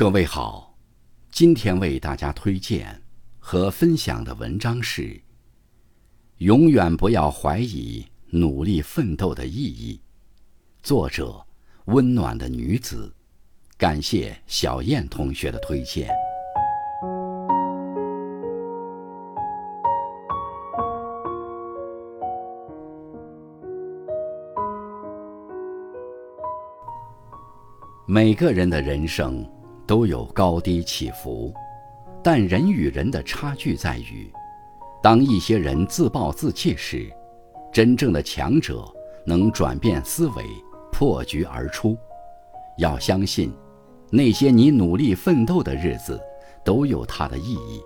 各位好，今天为大家推荐和分享的文章是：永远不要怀疑努力奋斗的意义。作者：温暖的女子。感谢小燕同学的推荐。每个人的人生。都有高低起伏，但人与人的差距在于，当一些人自暴自弃时，真正的强者能转变思维，破局而出。要相信，那些你努力奋斗的日子，都有它的意义。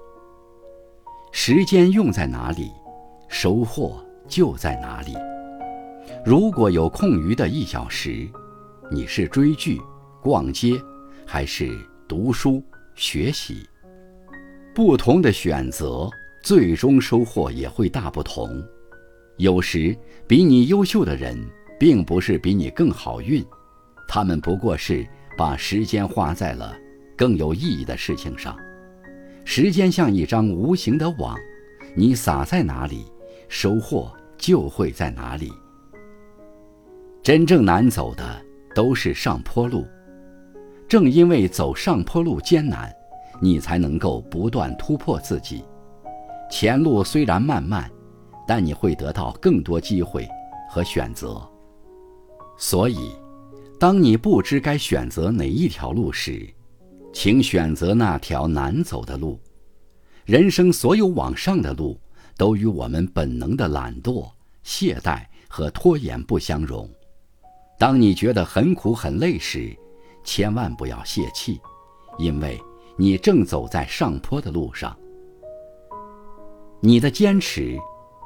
时间用在哪里，收获就在哪里。如果有空余的一小时，你是追剧、逛街，还是？读书学习，不同的选择，最终收获也会大不同。有时比你优秀的人，并不是比你更好运，他们不过是把时间花在了更有意义的事情上。时间像一张无形的网，你撒在哪里，收获就会在哪里。真正难走的都是上坡路。正因为走上坡路艰难，你才能够不断突破自己。前路虽然漫漫，但你会得到更多机会和选择。所以，当你不知该选择哪一条路时，请选择那条难走的路。人生所有往上的路，都与我们本能的懒惰、懈怠和拖延不相容。当你觉得很苦很累时，千万不要泄气，因为你正走在上坡的路上。你的坚持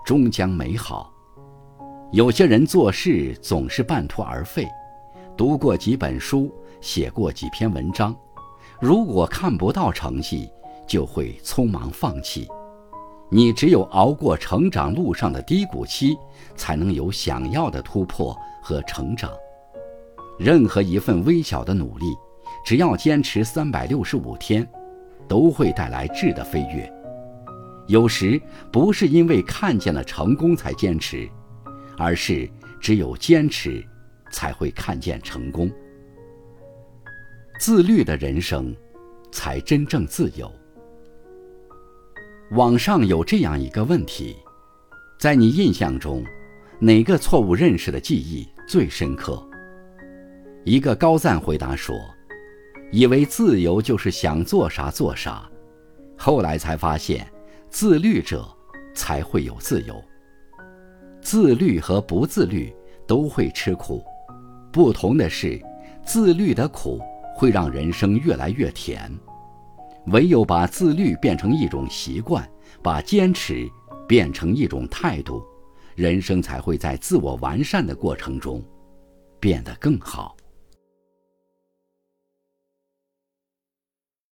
终将美好。有些人做事总是半途而废，读过几本书，写过几篇文章，如果看不到成绩，就会匆忙放弃。你只有熬过成长路上的低谷期，才能有想要的突破和成长。任何一份微小的努力，只要坚持三百六十五天，都会带来质的飞跃。有时不是因为看见了成功才坚持，而是只有坚持，才会看见成功。自律的人生，才真正自由。网上有这样一个问题：在你印象中，哪个错误认识的记忆最深刻？一个高赞回答说：“以为自由就是想做啥做啥，后来才发现，自律者才会有自由。自律和不自律都会吃苦，不同的是，自律的苦会让人生越来越甜。唯有把自律变成一种习惯，把坚持变成一种态度，人生才会在自我完善的过程中变得更好。”